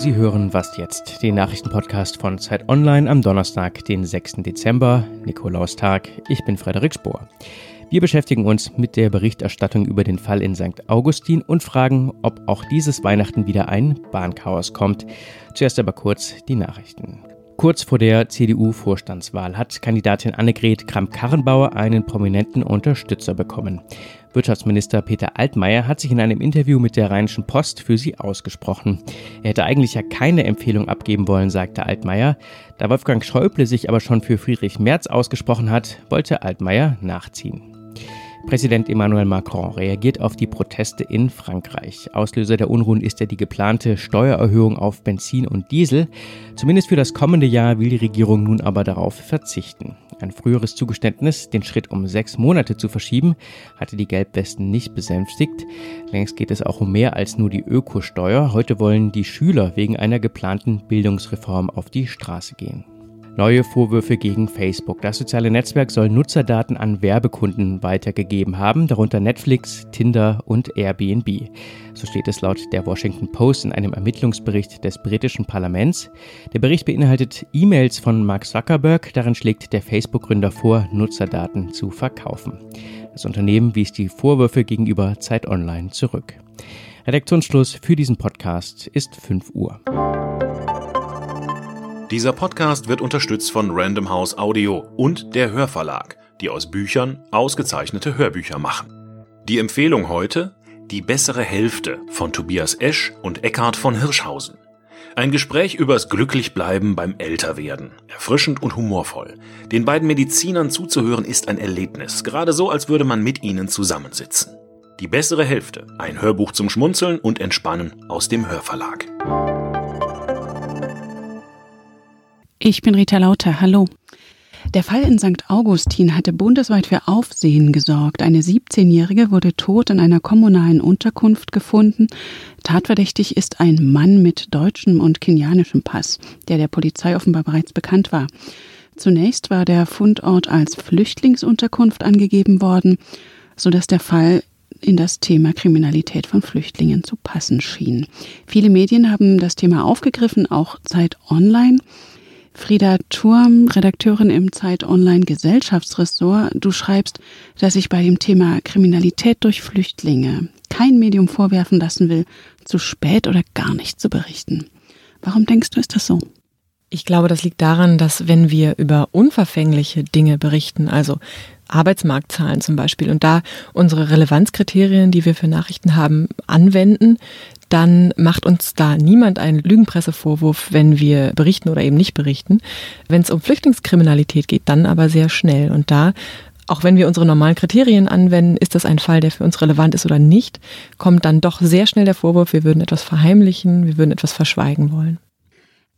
Sie hören Was jetzt, den Nachrichtenpodcast von Zeit Online am Donnerstag, den 6. Dezember, Nikolaustag. Ich bin Frederik Spohr. Wir beschäftigen uns mit der Berichterstattung über den Fall in St. Augustin und fragen, ob auch dieses Weihnachten wieder ein Bahnchaos kommt. Zuerst aber kurz die Nachrichten. Kurz vor der CDU-Vorstandswahl hat Kandidatin Annegret Kramp-Karrenbauer einen prominenten Unterstützer bekommen. Wirtschaftsminister Peter Altmaier hat sich in einem Interview mit der Rheinischen Post für sie ausgesprochen. Er hätte eigentlich ja keine Empfehlung abgeben wollen, sagte Altmaier. Da Wolfgang Schäuble sich aber schon für Friedrich Merz ausgesprochen hat, wollte Altmaier nachziehen. Präsident Emmanuel Macron reagiert auf die Proteste in Frankreich. Auslöser der Unruhen ist ja die geplante Steuererhöhung auf Benzin und Diesel. Zumindest für das kommende Jahr will die Regierung nun aber darauf verzichten. Ein früheres Zugeständnis, den Schritt um sechs Monate zu verschieben, hatte die Gelbwesten nicht besänftigt. Längst geht es auch um mehr als nur die Ökosteuer. Heute wollen die Schüler wegen einer geplanten Bildungsreform auf die Straße gehen. Neue Vorwürfe gegen Facebook. Das soziale Netzwerk soll Nutzerdaten an Werbekunden weitergegeben haben, darunter Netflix, Tinder und Airbnb. So steht es laut der Washington Post in einem Ermittlungsbericht des britischen Parlaments. Der Bericht beinhaltet E-Mails von Mark Zuckerberg. Darin schlägt der Facebook-Gründer vor, Nutzerdaten zu verkaufen. Das Unternehmen wies die Vorwürfe gegenüber Zeit Online zurück. Redaktionsschluss für diesen Podcast ist 5 Uhr. Dieser Podcast wird unterstützt von Random House Audio und der Hörverlag, die aus Büchern ausgezeichnete Hörbücher machen. Die Empfehlung heute: Die bessere Hälfte von Tobias Esch und Eckhard von Hirschhausen. Ein Gespräch übers Glücklichbleiben beim Älterwerden. Erfrischend und humorvoll. Den beiden Medizinern zuzuhören ist ein Erlebnis, gerade so, als würde man mit ihnen zusammensitzen. Die bessere Hälfte. Ein Hörbuch zum Schmunzeln und Entspannen aus dem Hörverlag. Ich bin Rita Lauter. Hallo. Der Fall in St. Augustin hatte bundesweit für Aufsehen gesorgt. Eine 17-Jährige wurde tot in einer kommunalen Unterkunft gefunden. Tatverdächtig ist ein Mann mit deutschem und kenianischem Pass, der der Polizei offenbar bereits bekannt war. Zunächst war der Fundort als Flüchtlingsunterkunft angegeben worden, sodass der Fall in das Thema Kriminalität von Flüchtlingen zu passen schien. Viele Medien haben das Thema aufgegriffen, auch Zeit Online. Frieda Turm, Redakteurin im Zeit Online Gesellschaftsressort. Du schreibst, dass sich bei dem Thema Kriminalität durch Flüchtlinge kein Medium vorwerfen lassen will, zu spät oder gar nicht zu berichten. Warum denkst du, ist das so? Ich glaube, das liegt daran, dass wenn wir über unverfängliche Dinge berichten, also Arbeitsmarktzahlen zum Beispiel, und da unsere Relevanzkriterien, die wir für Nachrichten haben, anwenden, dann macht uns da niemand einen Lügenpressevorwurf, wenn wir berichten oder eben nicht berichten. Wenn es um Flüchtlingskriminalität geht, dann aber sehr schnell. Und da auch wenn wir unsere normalen Kriterien anwenden, ist das ein Fall, der für uns relevant ist oder nicht, kommt dann doch sehr schnell der Vorwurf, wir würden etwas verheimlichen, wir würden etwas verschweigen wollen.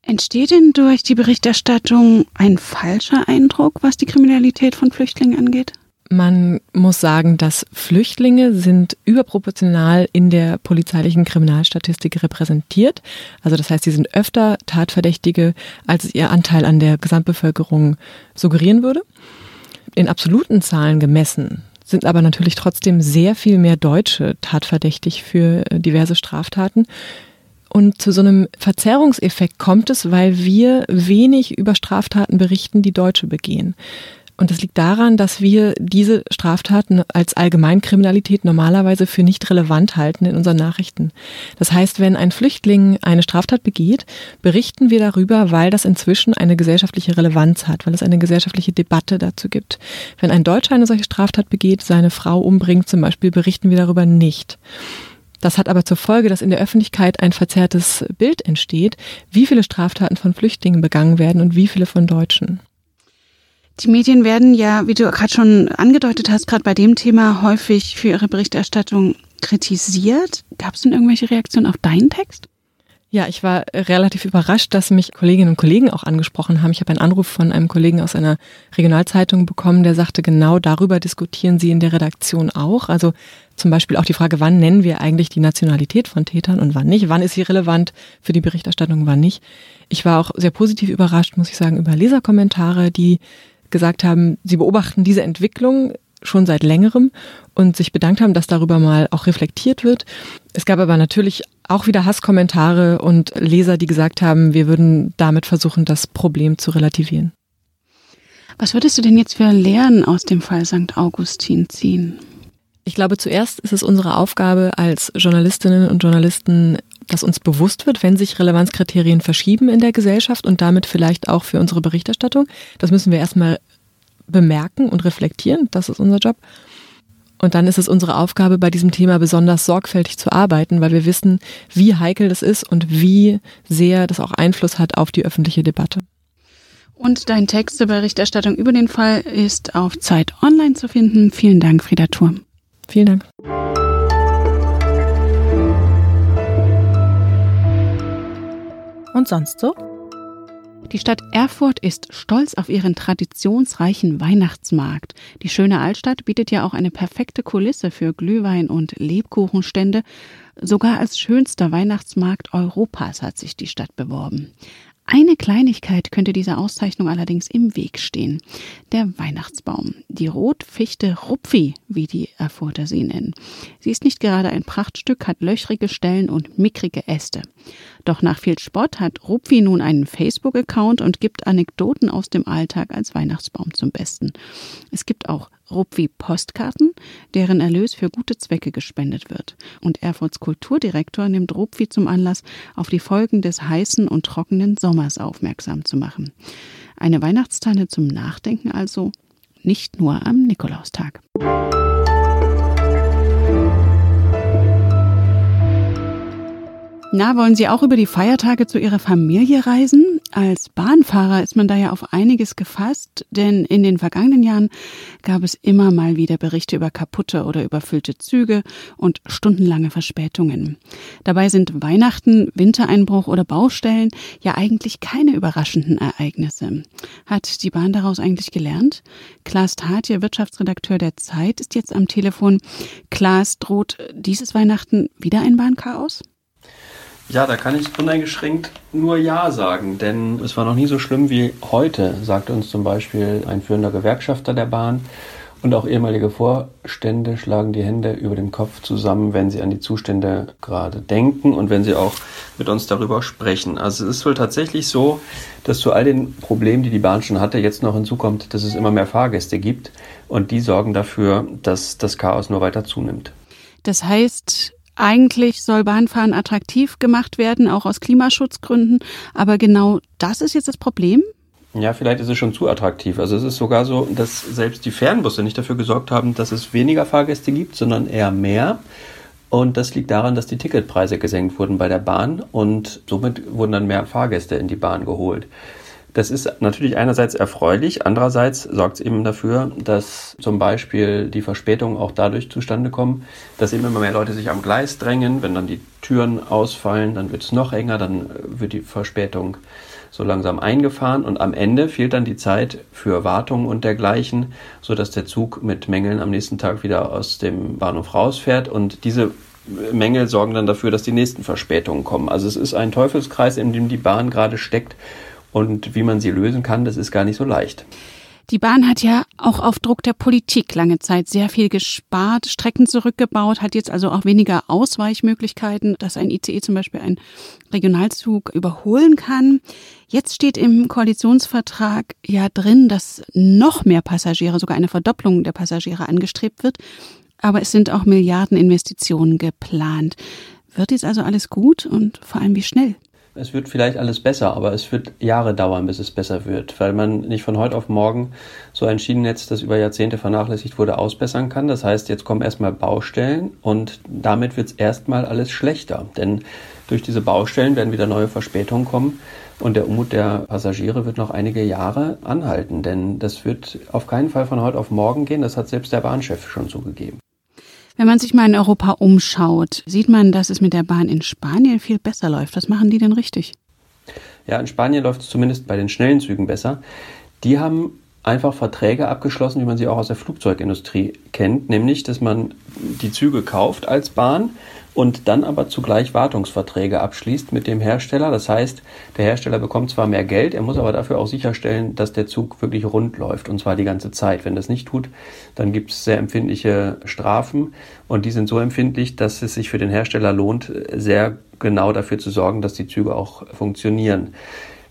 Entsteht denn durch die Berichterstattung ein falscher Eindruck, was die Kriminalität von Flüchtlingen angeht? Man muss sagen, dass Flüchtlinge sind überproportional in der polizeilichen Kriminalstatistik repräsentiert. Also das heißt, sie sind öfter Tatverdächtige, als ihr Anteil an der Gesamtbevölkerung suggerieren würde. In absoluten Zahlen gemessen sind aber natürlich trotzdem sehr viel mehr Deutsche tatverdächtig für äh, diverse Straftaten. Und zu so einem Verzerrungseffekt kommt es, weil wir wenig über Straftaten berichten, die Deutsche begehen. Und das liegt daran, dass wir diese Straftaten als Allgemeinkriminalität normalerweise für nicht relevant halten in unseren Nachrichten. Das heißt, wenn ein Flüchtling eine Straftat begeht, berichten wir darüber, weil das inzwischen eine gesellschaftliche Relevanz hat, weil es eine gesellschaftliche Debatte dazu gibt. Wenn ein Deutscher eine solche Straftat begeht, seine Frau umbringt zum Beispiel, berichten wir darüber nicht. Das hat aber zur Folge, dass in der Öffentlichkeit ein verzerrtes Bild entsteht, wie viele Straftaten von Flüchtlingen begangen werden und wie viele von Deutschen. Die Medien werden ja, wie du gerade schon angedeutet hast, gerade bei dem Thema häufig für ihre Berichterstattung kritisiert. Gab es denn irgendwelche Reaktionen auf deinen Text? Ja, ich war relativ überrascht, dass mich Kolleginnen und Kollegen auch angesprochen haben. Ich habe einen Anruf von einem Kollegen aus einer Regionalzeitung bekommen, der sagte, genau darüber diskutieren Sie in der Redaktion auch. Also zum Beispiel auch die Frage, wann nennen wir eigentlich die Nationalität von Tätern und wann nicht? Wann ist sie relevant für die Berichterstattung, wann nicht? Ich war auch sehr positiv überrascht, muss ich sagen, über Leserkommentare, die gesagt haben, sie beobachten diese Entwicklung schon seit längerem und sich bedankt haben, dass darüber mal auch reflektiert wird. Es gab aber natürlich auch wieder Hasskommentare und Leser, die gesagt haben, wir würden damit versuchen, das Problem zu relativieren. Was würdest du denn jetzt für Lehren aus dem Fall St. Augustin ziehen? Ich glaube, zuerst ist es unsere Aufgabe als Journalistinnen und Journalisten, dass uns bewusst wird, wenn sich Relevanzkriterien verschieben in der Gesellschaft und damit vielleicht auch für unsere Berichterstattung. Das müssen wir erstmal bemerken und reflektieren. Das ist unser Job. Und dann ist es unsere Aufgabe, bei diesem Thema besonders sorgfältig zu arbeiten, weil wir wissen, wie heikel das ist und wie sehr das auch Einfluss hat auf die öffentliche Debatte. Und dein Text zur Berichterstattung über den Fall ist auf Zeit Online zu finden. Vielen Dank, Frieda Turm. Vielen Dank. Und sonst so? Die Stadt Erfurt ist stolz auf ihren traditionsreichen Weihnachtsmarkt. Die schöne Altstadt bietet ja auch eine perfekte Kulisse für Glühwein und Lebkuchenstände. Sogar als schönster Weihnachtsmarkt Europas hat sich die Stadt beworben. Eine Kleinigkeit könnte dieser Auszeichnung allerdings im Weg stehen. Der Weihnachtsbaum. Die Rotfichte Rupfi, wie die Erfurter sie nennen. Sie ist nicht gerade ein Prachtstück, hat löchrige Stellen und mickrige Äste. Doch nach viel Spott hat Rupfi nun einen Facebook-Account und gibt Anekdoten aus dem Alltag als Weihnachtsbaum zum Besten. Es gibt auch Rupfi Postkarten, deren Erlös für gute Zwecke gespendet wird. Und Erfurts Kulturdirektor nimmt Rupfi zum Anlass, auf die Folgen des heißen und trockenen Sommers aufmerksam zu machen. Eine Weihnachtstanne zum Nachdenken also, nicht nur am Nikolaustag. Na, wollen Sie auch über die Feiertage zu Ihrer Familie reisen? Als Bahnfahrer ist man da ja auf einiges gefasst, denn in den vergangenen Jahren gab es immer mal wieder Berichte über kaputte oder überfüllte Züge und stundenlange Verspätungen. Dabei sind Weihnachten, Wintereinbruch oder Baustellen ja eigentlich keine überraschenden Ereignisse. Hat die Bahn daraus eigentlich gelernt? Klaas Tatje, Wirtschaftsredakteur der Zeit, ist jetzt am Telefon. Klaas, droht dieses Weihnachten wieder ein Bahnchaos? Ja, da kann ich uneingeschränkt nur Ja sagen, denn es war noch nie so schlimm wie heute, sagt uns zum Beispiel ein führender Gewerkschafter der Bahn. Und auch ehemalige Vorstände schlagen die Hände über dem Kopf zusammen, wenn sie an die Zustände gerade denken und wenn sie auch mit uns darüber sprechen. Also es ist wohl tatsächlich so, dass zu all den Problemen, die die Bahn schon hatte, jetzt noch hinzukommt, dass es immer mehr Fahrgäste gibt und die sorgen dafür, dass das Chaos nur weiter zunimmt. Das heißt, eigentlich soll Bahnfahren attraktiv gemacht werden, auch aus Klimaschutzgründen. Aber genau das ist jetzt das Problem. Ja, vielleicht ist es schon zu attraktiv. Also es ist sogar so, dass selbst die Fernbusse nicht dafür gesorgt haben, dass es weniger Fahrgäste gibt, sondern eher mehr. Und das liegt daran, dass die Ticketpreise gesenkt wurden bei der Bahn und somit wurden dann mehr Fahrgäste in die Bahn geholt. Das ist natürlich einerseits erfreulich, andererseits sorgt es eben dafür, dass zum Beispiel die Verspätungen auch dadurch zustande kommen, dass eben immer mehr Leute sich am Gleis drängen. Wenn dann die Türen ausfallen, dann wird es noch enger, dann wird die Verspätung so langsam eingefahren und am Ende fehlt dann die Zeit für Wartung und dergleichen, sodass der Zug mit Mängeln am nächsten Tag wieder aus dem Bahnhof rausfährt und diese Mängel sorgen dann dafür, dass die nächsten Verspätungen kommen. Also es ist ein Teufelskreis, in dem die Bahn gerade steckt und wie man sie lösen kann, das ist gar nicht so leicht. Die Bahn hat ja auch auf Druck der Politik lange Zeit sehr viel gespart, Strecken zurückgebaut, hat jetzt also auch weniger Ausweichmöglichkeiten, dass ein ICE zum Beispiel einen Regionalzug überholen kann. Jetzt steht im Koalitionsvertrag ja drin, dass noch mehr Passagiere, sogar eine Verdopplung der Passagiere angestrebt wird. Aber es sind auch Milliardeninvestitionen geplant. Wird jetzt also alles gut und vor allem wie schnell? Es wird vielleicht alles besser, aber es wird Jahre dauern, bis es besser wird, weil man nicht von heute auf morgen so ein Schienennetz, das über Jahrzehnte vernachlässigt wurde, ausbessern kann. Das heißt, jetzt kommen erstmal Baustellen und damit wird es erstmal alles schlechter, denn durch diese Baustellen werden wieder neue Verspätungen kommen und der Unmut der Passagiere wird noch einige Jahre anhalten, denn das wird auf keinen Fall von heute auf morgen gehen, das hat selbst der Bahnchef schon zugegeben. Wenn man sich mal in Europa umschaut, sieht man, dass es mit der Bahn in Spanien viel besser läuft. Was machen die denn richtig? Ja, in Spanien läuft es zumindest bei den schnellen Zügen besser. Die haben einfach Verträge abgeschlossen, wie man sie auch aus der Flugzeugindustrie kennt, nämlich dass man die Züge kauft als Bahn und dann aber zugleich Wartungsverträge abschließt mit dem Hersteller. Das heißt, der Hersteller bekommt zwar mehr Geld, er muss aber dafür auch sicherstellen, dass der Zug wirklich rund läuft und zwar die ganze Zeit. Wenn das nicht tut, dann gibt es sehr empfindliche Strafen und die sind so empfindlich, dass es sich für den Hersteller lohnt, sehr genau dafür zu sorgen, dass die Züge auch funktionieren.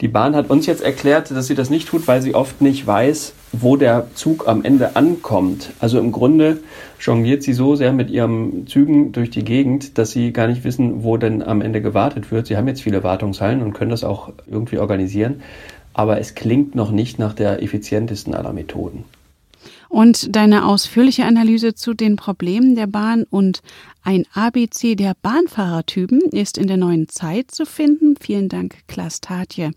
Die Bahn hat uns jetzt erklärt, dass sie das nicht tut, weil sie oft nicht weiß, wo der Zug am Ende ankommt. Also im Grunde jongliert sie so sehr mit ihren Zügen durch die Gegend, dass sie gar nicht wissen, wo denn am Ende gewartet wird. Sie haben jetzt viele Wartungshallen und können das auch irgendwie organisieren, aber es klingt noch nicht nach der effizientesten aller Methoden. Und deine ausführliche Analyse zu den Problemen der Bahn und ein ABC der Bahnfahrertypen ist in der neuen Zeit zu finden. Vielen Dank, Klaas Tatje.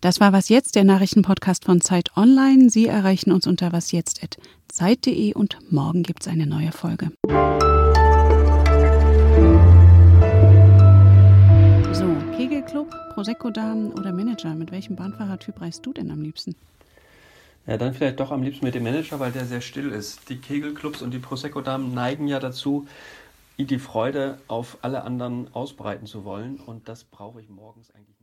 Das war Was Jetzt, der Nachrichtenpodcast von Zeit Online. Sie erreichen uns unter wasjetzt.zeit.de und morgen gibt es eine neue Folge. So, Kegelclub, Prosecco-Damen oder Manager, mit welchem Bahnfahrertyp reist du denn am liebsten? Ja, dann vielleicht doch am liebsten mit dem Manager, weil der sehr still ist. Die Kegelclubs und die Prosecco-Damen neigen ja dazu, die Freude auf alle anderen ausbreiten zu wollen. Und das brauche ich morgens eigentlich.